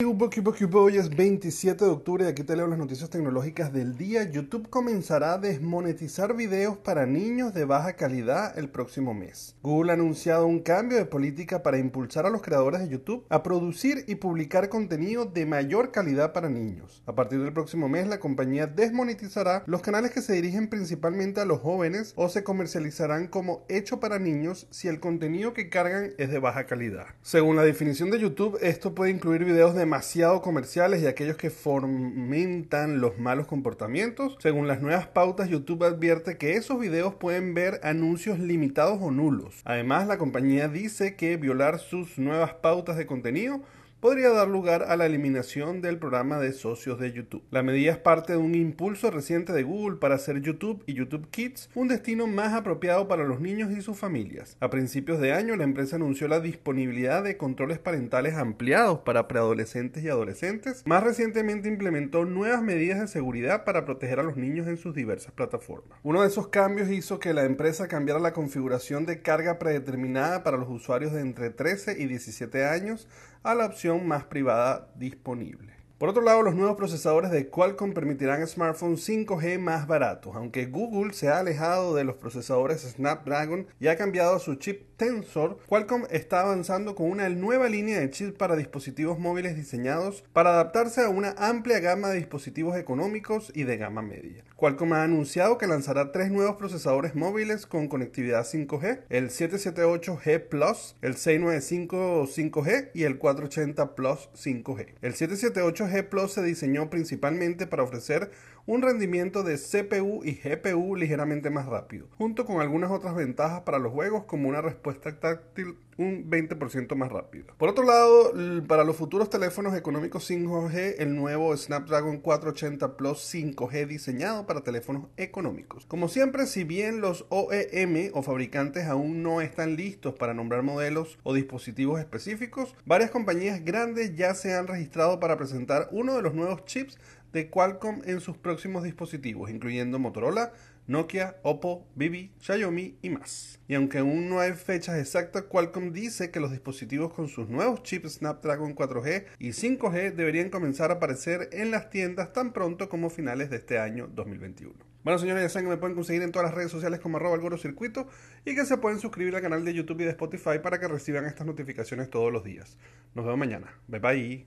Hoy es 27 de octubre y aquí te leo las noticias tecnológicas del día. YouTube comenzará a desmonetizar videos para niños de baja calidad el próximo mes. Google ha anunciado un cambio de política para impulsar a los creadores de YouTube a producir y publicar contenido de mayor calidad para niños. A partir del próximo mes, la compañía desmonetizará los canales que se dirigen principalmente a los jóvenes o se comercializarán como hecho para niños si el contenido que cargan es de baja calidad. Según la definición de YouTube, esto puede incluir videos de demasiado comerciales y aquellos que fomentan los malos comportamientos. Según las nuevas pautas, YouTube advierte que esos videos pueden ver anuncios limitados o nulos. Además, la compañía dice que violar sus nuevas pautas de contenido podría dar lugar a la eliminación del programa de socios de YouTube. La medida es parte de un impulso reciente de Google para hacer YouTube y YouTube Kids un destino más apropiado para los niños y sus familias. A principios de año, la empresa anunció la disponibilidad de controles parentales ampliados para preadolescentes y adolescentes. Más recientemente implementó nuevas medidas de seguridad para proteger a los niños en sus diversas plataformas. Uno de esos cambios hizo que la empresa cambiara la configuración de carga predeterminada para los usuarios de entre 13 y 17 años a la opción más privada disponible. Por otro lado, los nuevos procesadores de Qualcomm permitirán smartphones 5G más baratos, aunque Google se ha alejado de los procesadores Snapdragon y ha cambiado su chip Tensor, Qualcomm está avanzando con una nueva línea de chips para dispositivos móviles diseñados para adaptarse a una amplia gama de dispositivos económicos y de gama media. Qualcomm ha anunciado que lanzará tres nuevos procesadores móviles con conectividad 5G, el 778G Plus, el 695 5G y el 480 Plus 5G. El 778 G Plus se diseñó principalmente para ofrecer un rendimiento de CPU y GPU ligeramente más rápido, junto con algunas otras ventajas para los juegos como una respuesta táctil un 20% más rápido. Por otro lado, para los futuros teléfonos económicos 5G, el nuevo Snapdragon 480 Plus 5G diseñado para teléfonos económicos. Como siempre, si bien los OEM o fabricantes aún no están listos para nombrar modelos o dispositivos específicos, varias compañías grandes ya se han registrado para presentar uno de los nuevos chips de Qualcomm en sus próximos dispositivos, incluyendo Motorola, Nokia, Oppo, Vivi, Xiaomi y más. Y aunque aún no hay fechas exactas, Qualcomm dice que los dispositivos con sus nuevos chips Snapdragon 4G y 5G deberían comenzar a aparecer en las tiendas tan pronto como finales de este año 2021. Bueno, señores, ya saben que me pueden conseguir en todas las redes sociales como arroba circuito y que se pueden suscribir al canal de YouTube y de Spotify para que reciban estas notificaciones todos los días. Nos vemos mañana. Bye bye.